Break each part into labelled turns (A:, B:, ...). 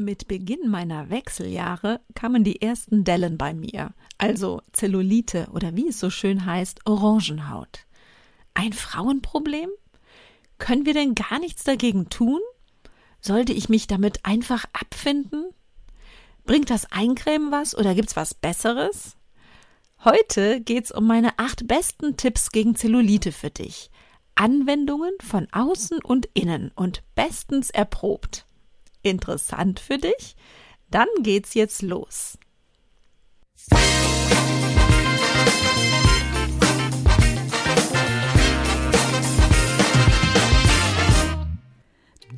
A: Mit Beginn meiner Wechseljahre kamen die ersten Dellen bei mir, also Zellulite oder wie es so schön heißt, Orangenhaut. Ein Frauenproblem? Können wir denn gar nichts dagegen tun? Sollte ich mich damit einfach abfinden? Bringt das Eincremen was oder gibt's was Besseres? Heute geht's um meine acht besten Tipps gegen Zellulite für dich. Anwendungen von außen und innen und bestens erprobt. Interessant für dich? Dann geht's jetzt los.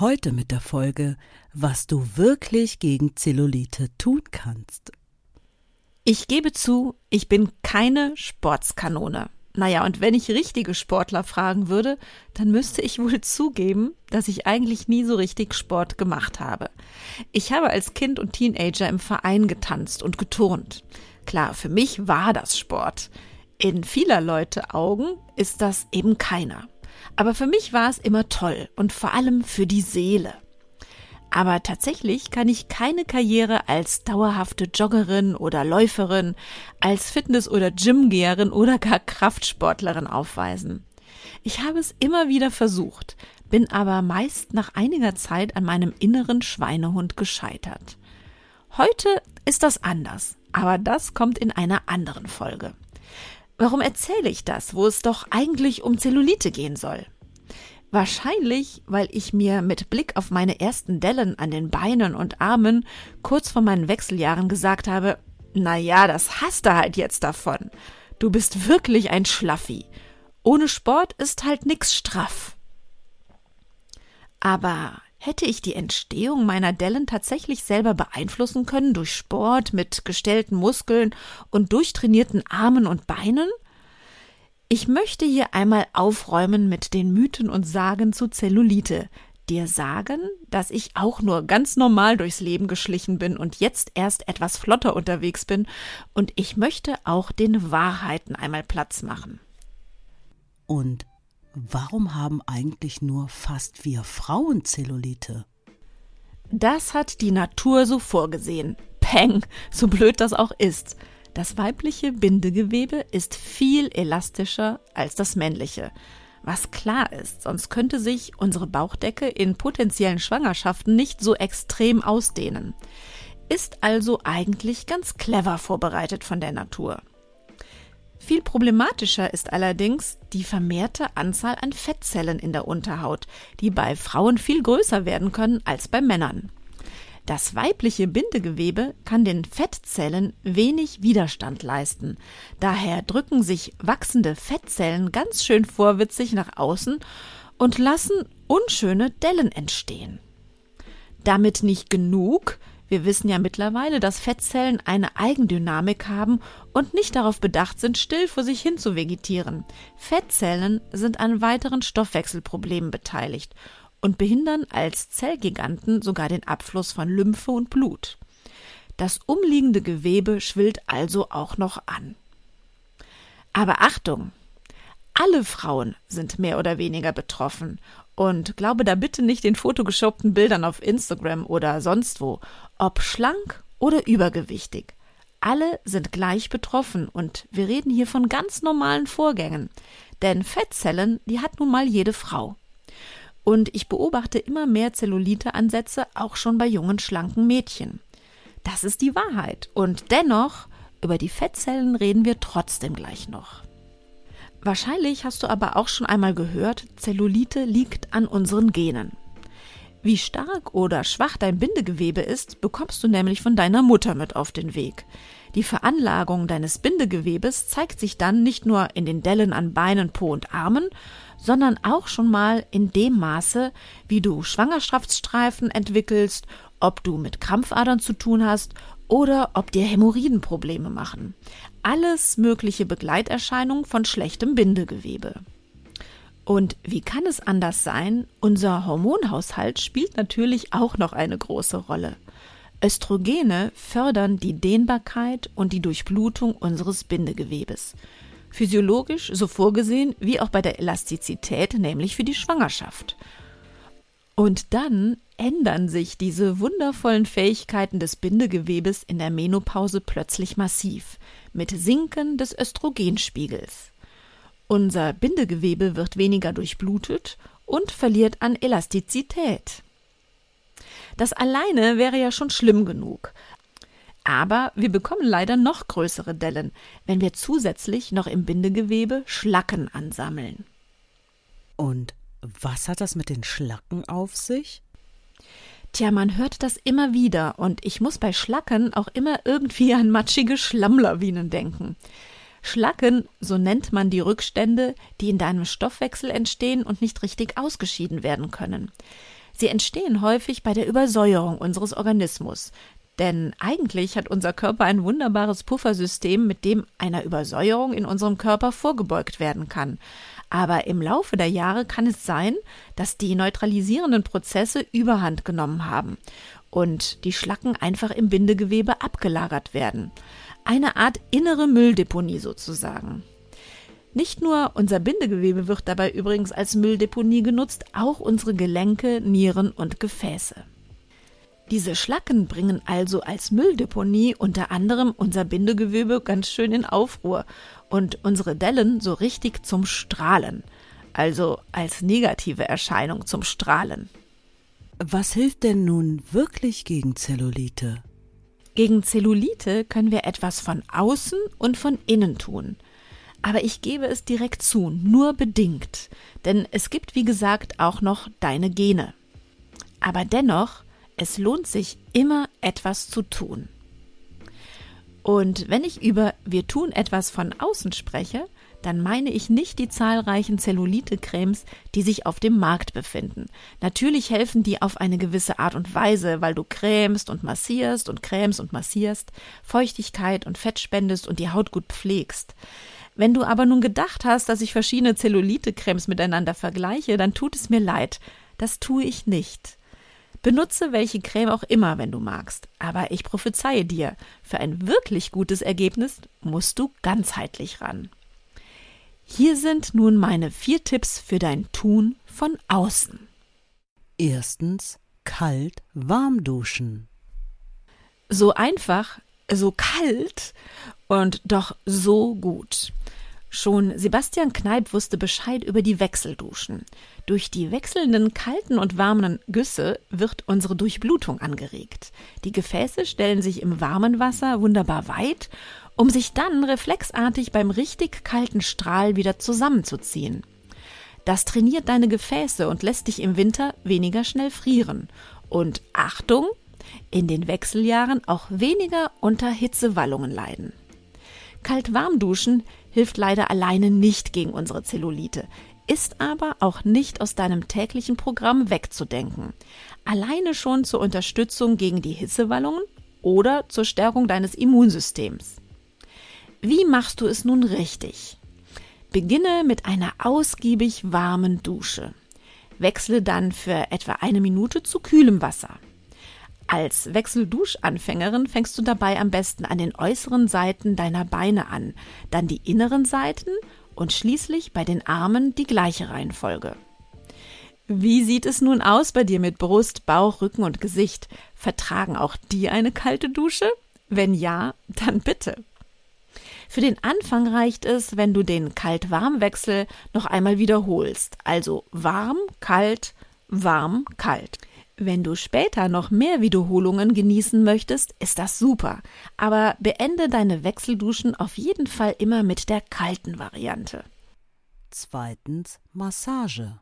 B: Heute mit der Folge, was du wirklich gegen Zellulite tun kannst.
A: Ich gebe zu, ich bin keine Sportskanone. Naja, und wenn ich richtige Sportler fragen würde, dann müsste ich wohl zugeben, dass ich eigentlich nie so richtig Sport gemacht habe. Ich habe als Kind und Teenager im Verein getanzt und geturnt. Klar, für mich war das Sport. In vieler Leute Augen ist das eben keiner. Aber für mich war es immer toll und vor allem für die Seele. Aber tatsächlich kann ich keine Karriere als dauerhafte Joggerin oder Läuferin, als Fitness- oder Gymgeherin oder gar Kraftsportlerin aufweisen. Ich habe es immer wieder versucht, bin aber meist nach einiger Zeit an meinem inneren Schweinehund gescheitert. Heute ist das anders, aber das kommt in einer anderen Folge. Warum erzähle ich das, wo es doch eigentlich um Zellulite gehen soll? Wahrscheinlich, weil ich mir mit Blick auf meine ersten Dellen an den Beinen und Armen kurz vor meinen Wechseljahren gesagt habe, na ja, das hast du halt jetzt davon. Du bist wirklich ein Schlaffi. Ohne Sport ist halt nix straff. Aber hätte ich die Entstehung meiner Dellen tatsächlich selber beeinflussen können durch Sport mit gestellten Muskeln und durchtrainierten Armen und Beinen? Ich möchte hier einmal aufräumen mit den Mythen und Sagen zu Zellulite, dir sagen, dass ich auch nur ganz normal durchs Leben geschlichen bin und jetzt erst etwas flotter unterwegs bin, und ich möchte auch den Wahrheiten einmal Platz machen.
B: Und warum haben eigentlich nur fast wir Frauen Zellulite?
A: Das hat die Natur so vorgesehen. Peng, so blöd das auch ist. Das weibliche Bindegewebe ist viel elastischer als das männliche. Was klar ist, sonst könnte sich unsere Bauchdecke in potenziellen Schwangerschaften nicht so extrem ausdehnen. Ist also eigentlich ganz clever vorbereitet von der Natur. Viel problematischer ist allerdings die vermehrte Anzahl an Fettzellen in der Unterhaut, die bei Frauen viel größer werden können als bei Männern. Das weibliche Bindegewebe kann den Fettzellen wenig Widerstand leisten. Daher drücken sich wachsende Fettzellen ganz schön vorwitzig nach außen und lassen unschöne Dellen entstehen. Damit nicht genug, wir wissen ja mittlerweile, dass Fettzellen eine Eigendynamik haben und nicht darauf bedacht sind, still vor sich hin zu vegetieren. Fettzellen sind an weiteren Stoffwechselproblemen beteiligt und behindern als Zellgiganten sogar den Abfluss von Lymphe und Blut. Das umliegende Gewebe schwillt also auch noch an. Aber Achtung! Alle Frauen sind mehr oder weniger betroffen und glaube da bitte nicht den fotogeshoppten Bildern auf Instagram oder sonst wo, ob schlank oder übergewichtig. Alle sind gleich betroffen und wir reden hier von ganz normalen Vorgängen. Denn Fettzellen, die hat nun mal jede Frau. Und ich beobachte immer mehr Zellulite-Ansätze auch schon bei jungen, schlanken Mädchen. Das ist die Wahrheit. Und dennoch, über die Fettzellen reden wir trotzdem gleich noch. Wahrscheinlich hast du aber auch schon einmal gehört, Zellulite liegt an unseren Genen. Wie stark oder schwach dein Bindegewebe ist, bekommst du nämlich von deiner Mutter mit auf den Weg. Die Veranlagung deines Bindegewebes zeigt sich dann nicht nur in den Dellen an Beinen, Po und Armen, sondern auch schon mal in dem Maße, wie du Schwangerschaftsstreifen entwickelst, ob du mit Krampfadern zu tun hast oder ob dir Hämorrhoiden Probleme machen. Alles mögliche Begleiterscheinungen von schlechtem Bindegewebe. Und wie kann es anders sein? Unser Hormonhaushalt spielt natürlich auch noch eine große Rolle. Östrogene fördern die Dehnbarkeit und die Durchblutung unseres Bindegewebes. Physiologisch so vorgesehen wie auch bei der Elastizität, nämlich für die Schwangerschaft. Und dann ändern sich diese wundervollen Fähigkeiten des Bindegewebes in der Menopause plötzlich massiv mit Sinken des Östrogenspiegels. Unser Bindegewebe wird weniger durchblutet und verliert an Elastizität. Das alleine wäre ja schon schlimm genug. Aber wir bekommen leider noch größere Dellen, wenn wir zusätzlich noch im Bindegewebe Schlacken ansammeln.
B: Und was hat das mit den Schlacken auf sich?
A: Tja, man hört das immer wieder und ich muss bei Schlacken auch immer irgendwie an matschige Schlammlawinen denken. Schlacken, so nennt man die Rückstände, die in deinem Stoffwechsel entstehen und nicht richtig ausgeschieden werden können. Sie entstehen häufig bei der Übersäuerung unseres Organismus. Denn eigentlich hat unser Körper ein wunderbares Puffersystem, mit dem einer Übersäuerung in unserem Körper vorgebeugt werden kann. Aber im Laufe der Jahre kann es sein, dass die neutralisierenden Prozesse überhand genommen haben und die Schlacken einfach im Bindegewebe abgelagert werden. Eine Art innere Mülldeponie sozusagen. Nicht nur unser Bindegewebe wird dabei übrigens als Mülldeponie genutzt, auch unsere Gelenke, Nieren und Gefäße. Diese Schlacken bringen also als Mülldeponie unter anderem unser Bindegewebe ganz schön in Aufruhr und unsere Dellen so richtig zum Strahlen, also als negative Erscheinung zum Strahlen.
B: Was hilft denn nun wirklich gegen Zellulite?
A: Gegen Zellulite können wir etwas von außen und von innen tun. Aber ich gebe es direkt zu, nur bedingt, denn es gibt wie gesagt auch noch deine Gene. Aber dennoch, es lohnt sich immer etwas zu tun. Und wenn ich über wir tun etwas von außen spreche, dann meine ich nicht die zahlreichen Zellulite-Cremes, die sich auf dem Markt befinden. Natürlich helfen die auf eine gewisse Art und Weise, weil du cremst und massierst und cremst und massierst, Feuchtigkeit und Fett spendest und die Haut gut pflegst. Wenn du aber nun gedacht hast, dass ich verschiedene Zellulite-Cremes miteinander vergleiche, dann tut es mir leid. Das tue ich nicht. Benutze welche Creme auch immer, wenn du magst. Aber ich prophezeie dir, für ein wirklich gutes Ergebnis musst du ganzheitlich ran. Hier sind nun meine vier Tipps für dein Tun von außen.
B: Erstens kalt warm duschen.
A: So einfach, so kalt und doch so gut. Schon Sebastian Kneip wusste Bescheid über die Wechselduschen. Durch die wechselnden kalten und warmen Güsse wird unsere Durchblutung angeregt. Die Gefäße stellen sich im warmen Wasser wunderbar weit, um sich dann reflexartig beim richtig kalten Strahl wieder zusammenzuziehen. Das trainiert deine Gefäße und lässt dich im Winter weniger schnell frieren. Und Achtung, in den Wechseljahren auch weniger unter Hitzewallungen leiden. Kalt-warm duschen hilft leider alleine nicht gegen unsere Zellulite, ist aber auch nicht aus deinem täglichen Programm wegzudenken. Alleine schon zur Unterstützung gegen die Hitzewallungen oder zur Stärkung deines Immunsystems. Wie machst du es nun richtig? Beginne mit einer ausgiebig warmen Dusche. Wechsle dann für etwa eine Minute zu kühlem Wasser. Als Wechselduschanfängerin fängst du dabei am besten an den äußeren Seiten deiner Beine an, dann die inneren Seiten und schließlich bei den Armen die gleiche Reihenfolge. Wie sieht es nun aus bei dir mit Brust, Bauch, Rücken und Gesicht? Vertragen auch die eine kalte Dusche? Wenn ja, dann bitte. Für den Anfang reicht es, wenn du den Kalt-Warm-Wechsel noch einmal wiederholst. Also warm, kalt, warm, kalt. Wenn du später noch mehr Wiederholungen genießen möchtest, ist das super. Aber beende deine Wechselduschen auf jeden Fall immer mit der kalten Variante.
B: Zweitens Massage.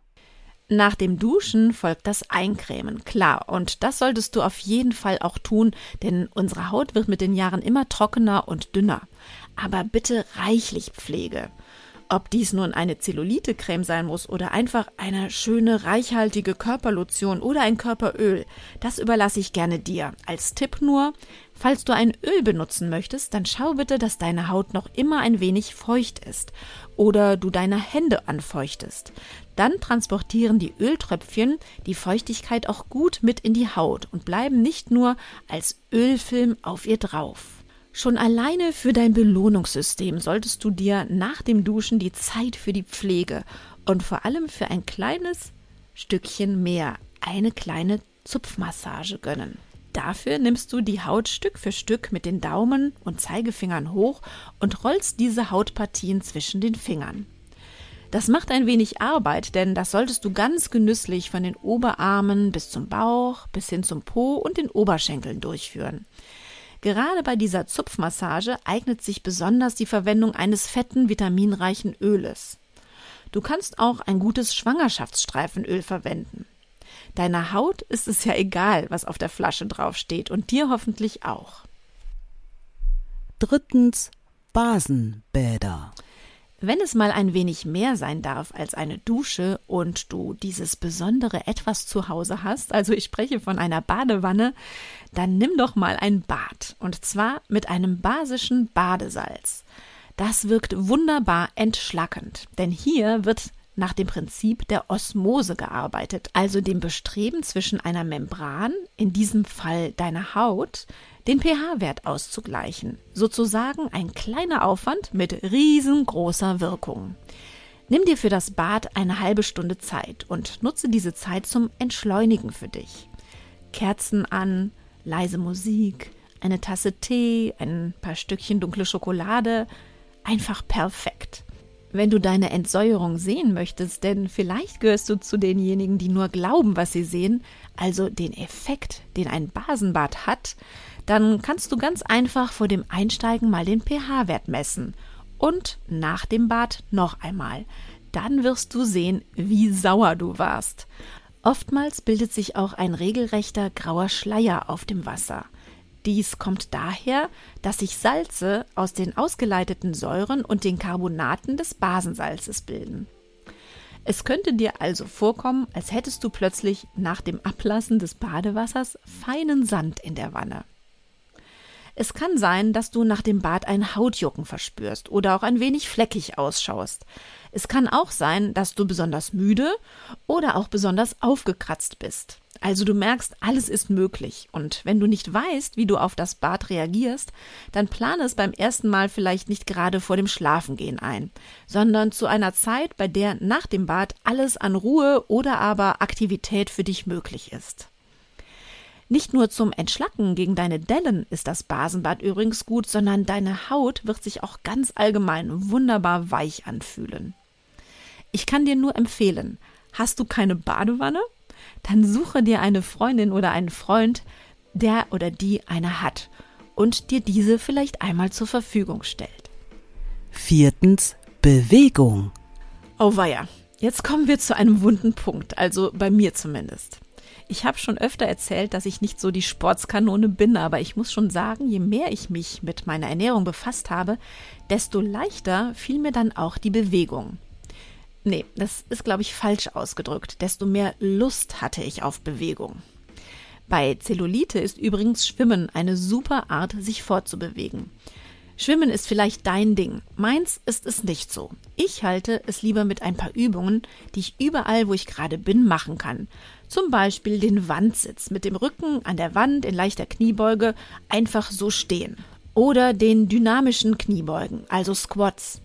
A: Nach dem Duschen folgt das Eincremen, klar. Und das solltest du auf jeden Fall auch tun, denn unsere Haut wird mit den Jahren immer trockener und dünner. Aber bitte reichlich Pflege. Ob dies nun eine Zellulite-Creme sein muss oder einfach eine schöne, reichhaltige Körperlotion oder ein Körperöl, das überlasse ich gerne dir. Als Tipp nur, falls du ein Öl benutzen möchtest, dann schau bitte, dass deine Haut noch immer ein wenig feucht ist oder du deine Hände anfeuchtest. Dann transportieren die Öltröpfchen die Feuchtigkeit auch gut mit in die Haut und bleiben nicht nur als Ölfilm auf ihr drauf. Schon alleine für dein Belohnungssystem solltest du dir nach dem Duschen die Zeit für die Pflege und vor allem für ein kleines Stückchen mehr, eine kleine Zupfmassage gönnen. Dafür nimmst du die Haut Stück für Stück mit den Daumen und Zeigefingern hoch und rollst diese Hautpartien zwischen den Fingern. Das macht ein wenig Arbeit, denn das solltest du ganz genüsslich von den Oberarmen bis zum Bauch, bis hin zum Po und den Oberschenkeln durchführen. Gerade bei dieser Zupfmassage eignet sich besonders die Verwendung eines fetten, vitaminreichen Öles. Du kannst auch ein gutes Schwangerschaftsstreifenöl verwenden. Deiner Haut ist es ja egal, was auf der Flasche draufsteht und dir hoffentlich auch.
B: Drittens Basenbäder.
A: Wenn es mal ein wenig mehr sein darf als eine Dusche und du dieses besondere etwas zu Hause hast, also ich spreche von einer Badewanne, dann nimm doch mal ein Bad und zwar mit einem basischen Badesalz. Das wirkt wunderbar entschlackend, denn hier wird nach dem Prinzip der Osmose gearbeitet, also dem Bestreben zwischen einer Membran, in diesem Fall deiner Haut, den pH-Wert auszugleichen. Sozusagen ein kleiner Aufwand mit riesengroßer Wirkung. Nimm dir für das Bad eine halbe Stunde Zeit und nutze diese Zeit zum Entschleunigen für dich. Kerzen an, leise Musik, eine Tasse Tee, ein paar Stückchen dunkle Schokolade, einfach perfekt. Wenn du deine Entsäuerung sehen möchtest, denn vielleicht gehörst du zu denjenigen, die nur glauben, was sie sehen, also den Effekt, den ein Basenbad hat, dann kannst du ganz einfach vor dem Einsteigen mal den pH-Wert messen und nach dem Bad noch einmal. Dann wirst du sehen, wie sauer du warst. Oftmals bildet sich auch ein regelrechter grauer Schleier auf dem Wasser. Dies kommt daher, dass sich Salze aus den ausgeleiteten Säuren und den Carbonaten des Basensalzes bilden. Es könnte dir also vorkommen, als hättest du plötzlich nach dem Ablassen des Badewassers feinen Sand in der Wanne. Es kann sein, dass du nach dem Bad ein Hautjucken verspürst oder auch ein wenig fleckig ausschaust. Es kann auch sein, dass du besonders müde oder auch besonders aufgekratzt bist. Also du merkst, alles ist möglich. Und wenn du nicht weißt, wie du auf das Bad reagierst, dann plane es beim ersten Mal vielleicht nicht gerade vor dem Schlafengehen ein, sondern zu einer Zeit, bei der nach dem Bad alles an Ruhe oder aber Aktivität für dich möglich ist. Nicht nur zum Entschlacken gegen deine Dellen ist das Basenbad übrigens gut, sondern deine Haut wird sich auch ganz allgemein wunderbar weich anfühlen. Ich kann dir nur empfehlen, hast du keine Badewanne? Dann suche dir eine Freundin oder einen Freund, der oder die eine hat und dir diese vielleicht einmal zur Verfügung stellt.
B: Viertens Bewegung.
A: Oh weia, jetzt kommen wir zu einem wunden Punkt, also bei mir zumindest. Ich habe schon öfter erzählt, dass ich nicht so die Sportskanone bin, aber ich muss schon sagen, je mehr ich mich mit meiner Ernährung befasst habe, desto leichter fiel mir dann auch die Bewegung. Nee, das ist, glaube ich, falsch ausgedrückt. Desto mehr Lust hatte ich auf Bewegung. Bei Zellulite ist übrigens Schwimmen eine super Art, sich fortzubewegen. Schwimmen ist vielleicht dein Ding. Meins ist es nicht so. Ich halte es lieber mit ein paar Übungen, die ich überall, wo ich gerade bin, machen kann. Zum Beispiel den Wandsitz mit dem Rücken an der Wand in leichter Kniebeuge einfach so stehen. Oder den dynamischen Kniebeugen, also Squats.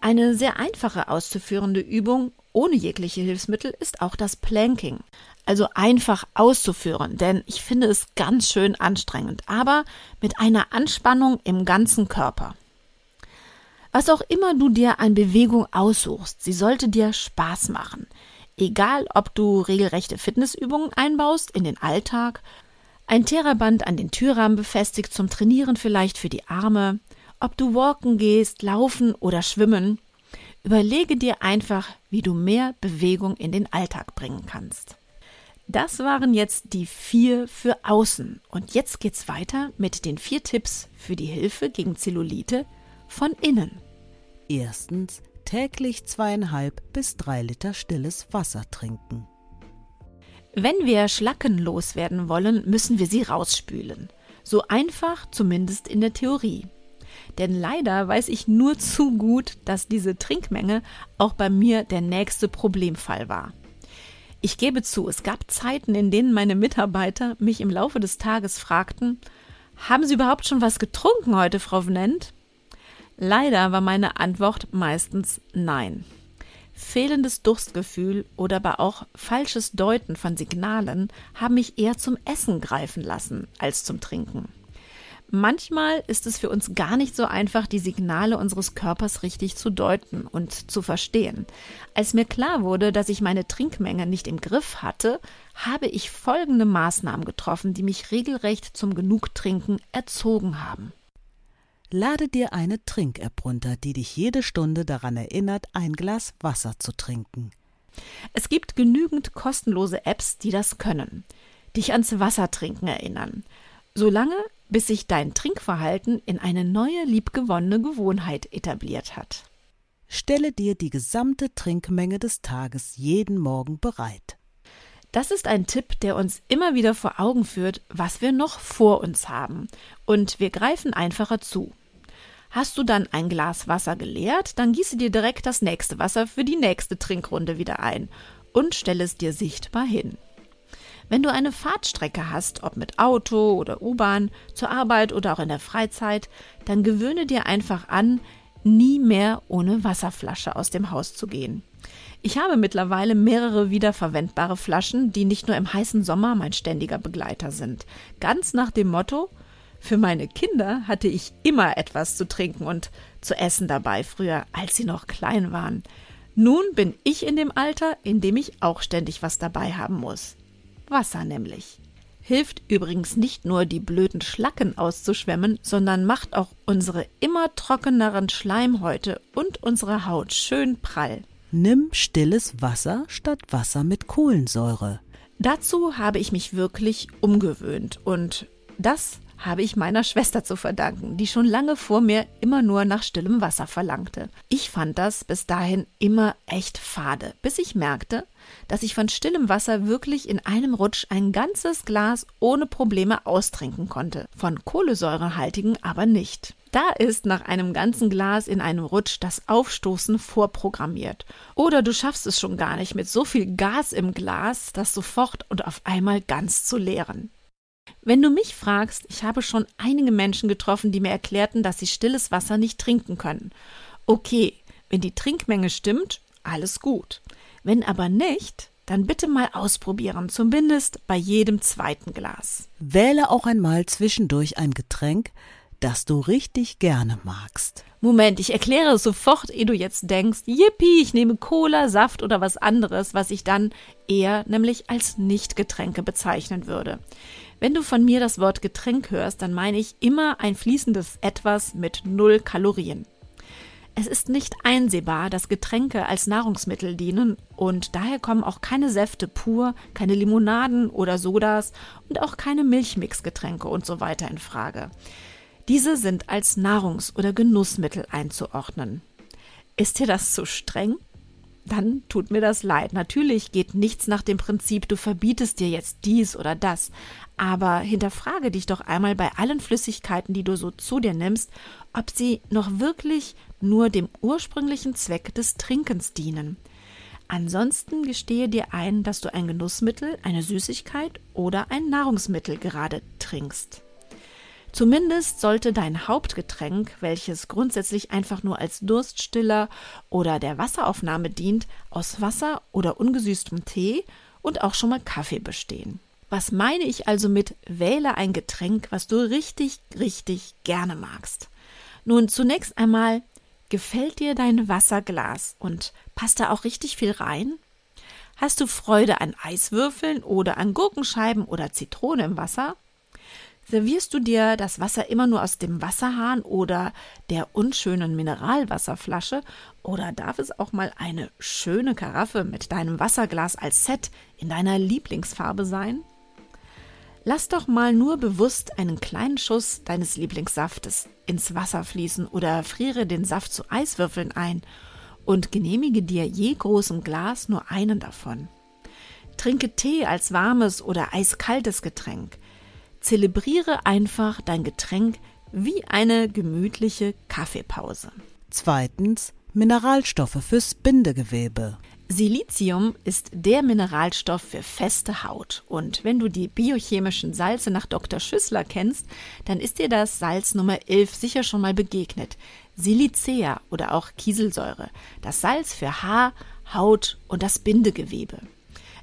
A: Eine sehr einfache auszuführende Übung ohne jegliche Hilfsmittel ist auch das Planking. Also einfach auszuführen, denn ich finde es ganz schön anstrengend, aber mit einer Anspannung im ganzen Körper. Was auch immer du dir an Bewegung aussuchst, sie sollte dir Spaß machen. Egal, ob du regelrechte Fitnessübungen einbaust in den Alltag, ein Theraband an den Türrahmen befestigt zum Trainieren vielleicht für die Arme, ob du walken gehst, laufen oder schwimmen, überlege dir einfach, wie du mehr Bewegung in den Alltag bringen kannst. Das waren jetzt die vier für außen. Und jetzt geht's weiter mit den vier Tipps für die Hilfe gegen Zellulite von innen.
B: Erstens täglich zweieinhalb bis drei Liter stilles Wasser trinken.
A: Wenn wir Schlacken loswerden wollen, müssen wir sie rausspülen. So einfach zumindest in der Theorie. Denn leider weiß ich nur zu gut, dass diese Trinkmenge auch bei mir der nächste Problemfall war. Ich gebe zu, es gab Zeiten, in denen meine Mitarbeiter mich im Laufe des Tages fragten, haben Sie überhaupt schon was getrunken heute, Frau Vnent? Leider war meine Antwort meistens nein. Fehlendes Durstgefühl oder aber auch falsches Deuten von Signalen haben mich eher zum Essen greifen lassen als zum Trinken. Manchmal ist es für uns gar nicht so einfach, die Signale unseres Körpers richtig zu deuten und zu verstehen. Als mir klar wurde, dass ich meine Trinkmenge nicht im Griff hatte, habe ich folgende Maßnahmen getroffen, die mich regelrecht zum Genugtrinken erzogen haben.
B: Lade dir eine Trink-App runter, die dich jede Stunde daran erinnert, ein Glas Wasser zu trinken.
A: Es gibt genügend kostenlose Apps, die das können. Dich ans Wassertrinken erinnern. Solange bis sich dein Trinkverhalten in eine neue liebgewonnene Gewohnheit etabliert hat.
B: Stelle dir die gesamte Trinkmenge des Tages jeden Morgen bereit.
A: Das ist ein Tipp, der uns immer wieder vor Augen führt, was wir noch vor uns haben, und wir greifen einfacher zu. Hast du dann ein Glas Wasser geleert, dann gieße dir direkt das nächste Wasser für die nächste Trinkrunde wieder ein und stelle es dir sichtbar hin. Wenn du eine Fahrtstrecke hast, ob mit Auto oder U-Bahn, zur Arbeit oder auch in der Freizeit, dann gewöhne dir einfach an, nie mehr ohne Wasserflasche aus dem Haus zu gehen. Ich habe mittlerweile mehrere wiederverwendbare Flaschen, die nicht nur im heißen Sommer mein ständiger Begleiter sind. Ganz nach dem Motto, für meine Kinder hatte ich immer etwas zu trinken und zu essen dabei früher, als sie noch klein waren. Nun bin ich in dem Alter, in dem ich auch ständig was dabei haben muss. Wasser nämlich. Hilft übrigens nicht nur, die blöden Schlacken auszuschwemmen, sondern macht auch unsere immer trockeneren Schleimhäute und unsere Haut schön prall.
B: Nimm stilles Wasser statt Wasser mit Kohlensäure.
A: Dazu habe ich mich wirklich umgewöhnt und das habe ich meiner Schwester zu verdanken, die schon lange vor mir immer nur nach stillem Wasser verlangte. Ich fand das bis dahin immer echt fade, bis ich merkte, dass ich von stillem Wasser wirklich in einem Rutsch ein ganzes Glas ohne Probleme austrinken konnte, von kohlensäurehaltigen aber nicht. Da ist nach einem ganzen Glas in einem Rutsch das Aufstoßen vorprogrammiert. Oder du schaffst es schon gar nicht mit so viel Gas im Glas, das sofort und auf einmal ganz zu leeren. Wenn du mich fragst, ich habe schon einige Menschen getroffen, die mir erklärten, dass sie stilles Wasser nicht trinken können. Okay, wenn die Trinkmenge stimmt, alles gut. Wenn aber nicht, dann bitte mal ausprobieren, zumindest bei jedem zweiten Glas.
B: Wähle auch einmal zwischendurch ein Getränk, das du richtig gerne magst.
A: Moment, ich erkläre es sofort, ehe du jetzt denkst, yippie, ich nehme Cola, Saft oder was anderes, was ich dann eher nämlich als Nichtgetränke bezeichnen würde. Wenn du von mir das Wort Getränk hörst, dann meine ich immer ein fließendes Etwas mit null Kalorien. Es ist nicht einsehbar, dass Getränke als Nahrungsmittel dienen und daher kommen auch keine Säfte pur, keine Limonaden oder Sodas und auch keine Milchmixgetränke und so weiter in Frage. Diese sind als Nahrungs- oder Genussmittel einzuordnen. Ist dir das zu streng? dann tut mir das leid. Natürlich geht nichts nach dem Prinzip, du verbietest dir jetzt dies oder das. Aber hinterfrage dich doch einmal bei allen Flüssigkeiten, die du so zu dir nimmst, ob sie noch wirklich nur dem ursprünglichen Zweck des Trinkens dienen. Ansonsten gestehe dir ein, dass du ein Genussmittel, eine Süßigkeit oder ein Nahrungsmittel gerade trinkst. Zumindest sollte dein Hauptgetränk, welches grundsätzlich einfach nur als Durststiller oder der Wasseraufnahme dient, aus Wasser oder ungesüßtem Tee und auch schon mal Kaffee bestehen. Was meine ich also mit wähle ein Getränk, was du richtig, richtig gerne magst? Nun, zunächst einmal, gefällt dir dein Wasserglas und passt da auch richtig viel rein? Hast du Freude an Eiswürfeln oder an Gurkenscheiben oder Zitrone im Wasser? Servierst du dir das Wasser immer nur aus dem Wasserhahn oder der unschönen Mineralwasserflasche oder darf es auch mal eine schöne Karaffe mit deinem Wasserglas als Set in deiner Lieblingsfarbe sein? Lass doch mal nur bewusst einen kleinen Schuss deines Lieblingssaftes ins Wasser fließen oder friere den Saft zu Eiswürfeln ein und genehmige dir je großem Glas nur einen davon. Trinke Tee als warmes oder eiskaltes Getränk. Zelebriere einfach dein Getränk wie eine gemütliche Kaffeepause.
B: Zweitens Mineralstoffe fürs Bindegewebe.
A: Silizium ist der Mineralstoff für feste Haut. Und wenn du die biochemischen Salze nach Dr. Schüssler kennst, dann ist dir das Salz Nummer 11 sicher schon mal begegnet. Silicea oder auch Kieselsäure. Das Salz für Haar, Haut und das Bindegewebe.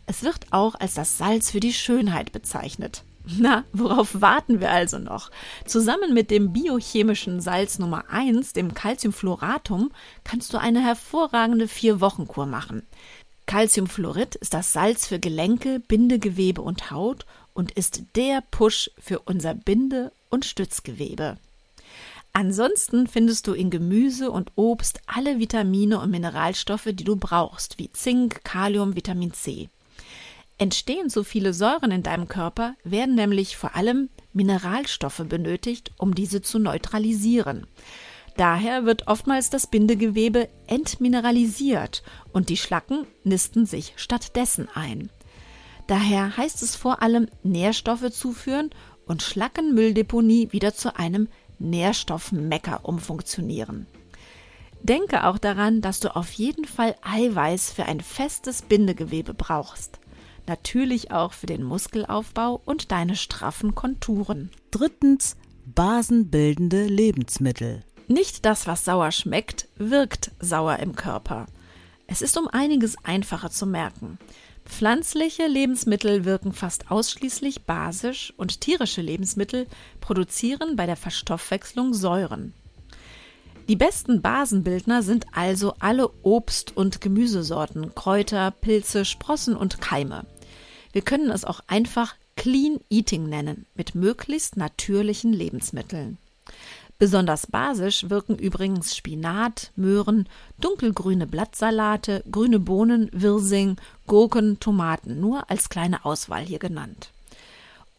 A: Es wird auch als das Salz für die Schönheit bezeichnet. Na, worauf warten wir also noch? Zusammen mit dem biochemischen Salz Nummer 1, dem Calciumfluoratum, kannst du eine hervorragende Vier-Wochen-Kur machen. Calciumfluorid ist das Salz für Gelenke, Bindegewebe und Haut und ist der Push für unser Binde- und Stützgewebe. Ansonsten findest du in Gemüse und Obst alle Vitamine und Mineralstoffe, die du brauchst, wie Zink, Kalium, Vitamin C. Entstehen so viele Säuren in deinem Körper, werden nämlich vor allem Mineralstoffe benötigt, um diese zu neutralisieren. Daher wird oftmals das Bindegewebe entmineralisiert und die Schlacken nisten sich stattdessen ein. Daher heißt es vor allem Nährstoffe zuführen und Schlackenmülldeponie wieder zu einem Nährstoffmecker umfunktionieren. Denke auch daran, dass du auf jeden Fall Eiweiß für ein festes Bindegewebe brauchst natürlich auch für den Muskelaufbau und deine straffen Konturen.
B: Drittens basenbildende Lebensmittel.
A: Nicht das, was sauer schmeckt, wirkt sauer im Körper. Es ist um einiges einfacher zu merken. Pflanzliche Lebensmittel wirken fast ausschließlich basisch und tierische Lebensmittel produzieren bei der Verstoffwechslung Säuren. Die besten Basenbildner sind also alle Obst- und Gemüsesorten, Kräuter, Pilze, Sprossen und Keime. Wir können es auch einfach Clean Eating nennen, mit möglichst natürlichen Lebensmitteln. Besonders basisch wirken übrigens Spinat, Möhren, dunkelgrüne Blattsalate, grüne Bohnen, Wirsing, Gurken, Tomaten, nur als kleine Auswahl hier genannt.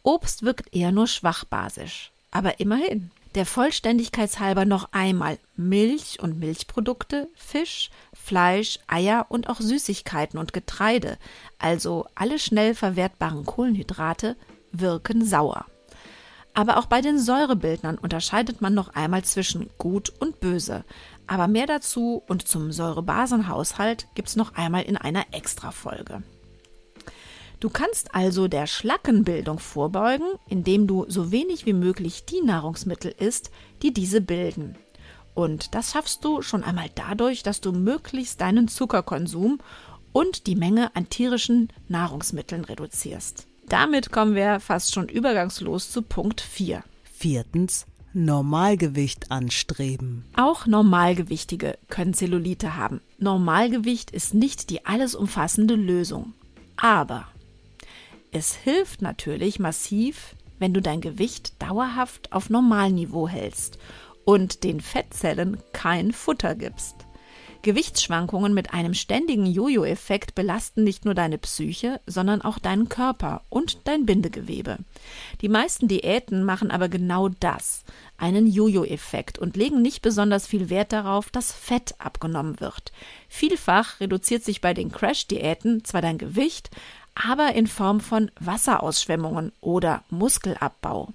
A: Obst wirkt eher nur schwach basisch, aber immerhin. Der Vollständigkeit halber noch einmal Milch und Milchprodukte, Fisch, Fleisch, Eier und auch Süßigkeiten und Getreide, also alle schnell verwertbaren Kohlenhydrate, wirken sauer. Aber auch bei den Säurebildnern unterscheidet man noch einmal zwischen gut und böse. Aber mehr dazu und zum Säurebasenhaushalt gibt's noch einmal in einer Extrafolge. Du kannst also der Schlackenbildung vorbeugen, indem du so wenig wie möglich die Nahrungsmittel isst, die diese bilden. Und das schaffst du schon einmal dadurch, dass du möglichst deinen Zuckerkonsum und die Menge an tierischen Nahrungsmitteln reduzierst. Damit kommen wir fast schon übergangslos zu Punkt 4.
B: Viertens. Normalgewicht anstreben.
A: Auch Normalgewichtige können Zellulite haben. Normalgewicht ist nicht die alles umfassende Lösung. Aber es hilft natürlich massiv, wenn du dein Gewicht dauerhaft auf Normalniveau hältst und den Fettzellen kein Futter gibst. Gewichtsschwankungen mit einem ständigen Jojo-Effekt belasten nicht nur deine Psyche, sondern auch deinen Körper und dein Bindegewebe. Die meisten Diäten machen aber genau das, einen Jojo-Effekt und legen nicht besonders viel Wert darauf, dass Fett abgenommen wird. Vielfach reduziert sich bei den Crash-Diäten zwar dein Gewicht, aber in Form von Wasserausschwemmungen oder Muskelabbau.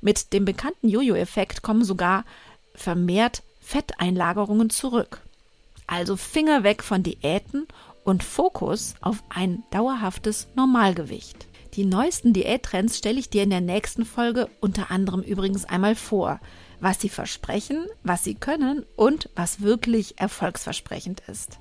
A: Mit dem bekannten Jojo-Effekt kommen sogar vermehrt Fetteinlagerungen zurück. Also Finger weg von Diäten und Fokus auf ein dauerhaftes Normalgewicht. Die neuesten Diättrends stelle ich dir in der nächsten Folge unter anderem übrigens einmal vor, was sie versprechen, was sie können und was wirklich erfolgsversprechend ist.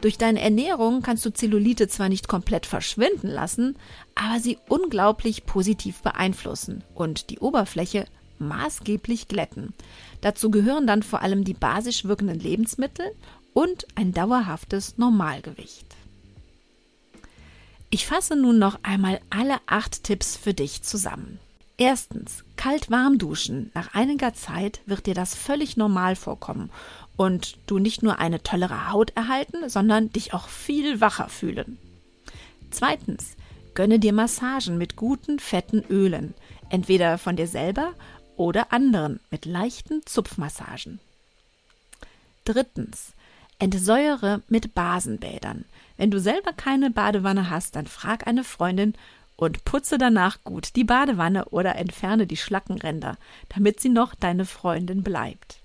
A: Durch deine Ernährung kannst du Zellulite zwar nicht komplett verschwinden lassen, aber sie unglaublich positiv beeinflussen und die Oberfläche maßgeblich glätten. Dazu gehören dann vor allem die basisch wirkenden Lebensmittel und ein dauerhaftes Normalgewicht. Ich fasse nun noch einmal alle acht Tipps für dich zusammen. Erstens, kalt-warm duschen. Nach einiger Zeit wird dir das völlig normal vorkommen und du nicht nur eine tollere Haut erhalten, sondern dich auch viel wacher fühlen. Zweitens, gönne dir Massagen mit guten, fetten Ölen, entweder von dir selber oder anderen mit leichten Zupfmassagen. Drittens, Entsäuere mit Basenbädern. Wenn du selber keine Badewanne hast, dann frag eine Freundin und putze danach gut die Badewanne oder entferne die Schlackenränder, damit sie noch deine Freundin bleibt.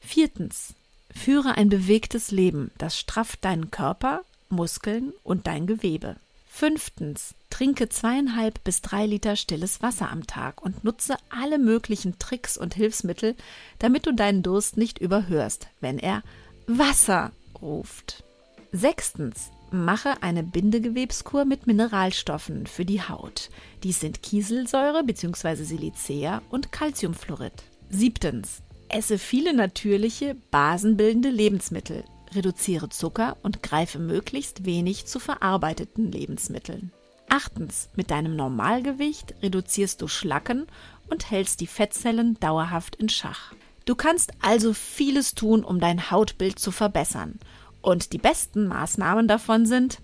A: Viertens. Führe ein bewegtes Leben, das strafft deinen Körper, Muskeln und dein Gewebe. Fünftens. Trinke zweieinhalb bis drei Liter stilles Wasser am Tag und nutze alle möglichen Tricks und Hilfsmittel, damit du deinen Durst nicht überhörst, wenn er Wasser ruft. Sechstens. Mache eine Bindegewebskur mit Mineralstoffen für die Haut. Dies sind Kieselsäure bzw. Silicea und Calciumfluorid. Siebtens. Esse viele natürliche, basenbildende Lebensmittel. Reduziere Zucker und greife möglichst wenig zu verarbeiteten Lebensmitteln. Achtens. Mit deinem Normalgewicht reduzierst du Schlacken und hältst die Fettzellen dauerhaft in Schach. Du kannst also vieles tun, um dein Hautbild zu verbessern. Und die besten Maßnahmen davon sind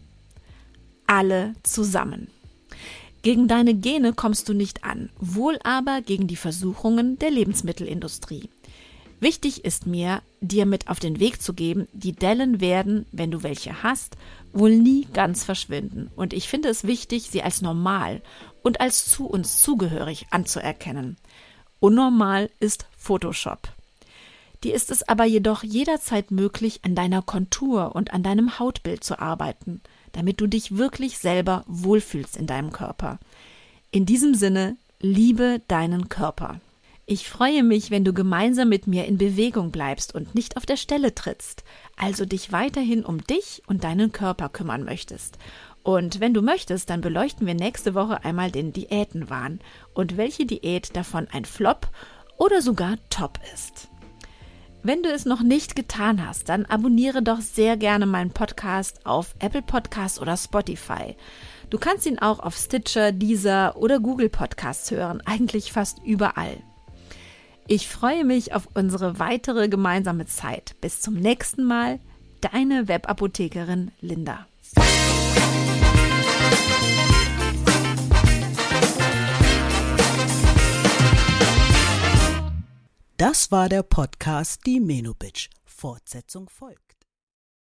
A: alle zusammen. Gegen deine Gene kommst du nicht an, wohl aber gegen die Versuchungen der Lebensmittelindustrie. Wichtig ist mir, dir mit auf den Weg zu geben, die Dellen werden, wenn du welche hast, wohl nie ganz verschwinden. Und ich finde es wichtig, sie als normal und als zu uns zugehörig anzuerkennen. Unnormal ist Photoshop. Dir ist es aber jedoch jederzeit möglich, an deiner Kontur und an deinem Hautbild zu arbeiten, damit du dich wirklich selber wohlfühlst in deinem Körper. In diesem Sinne, liebe deinen Körper. Ich freue mich, wenn du gemeinsam mit mir in Bewegung bleibst und nicht auf der Stelle trittst, also dich weiterhin um dich und deinen Körper kümmern möchtest. Und wenn du möchtest, dann beleuchten wir nächste Woche einmal den Diätenwahn und welche Diät davon ein Flop oder sogar top ist. Wenn du es noch nicht getan hast, dann abonniere doch sehr gerne meinen Podcast auf Apple Podcasts oder Spotify. Du kannst ihn auch auf Stitcher, Deezer oder Google Podcasts hören, eigentlich fast überall. Ich freue mich auf unsere weitere gemeinsame Zeit. Bis zum nächsten Mal, deine Webapothekerin Linda.
B: Das war der Podcast Die Menubitch. Fortsetzung folgt.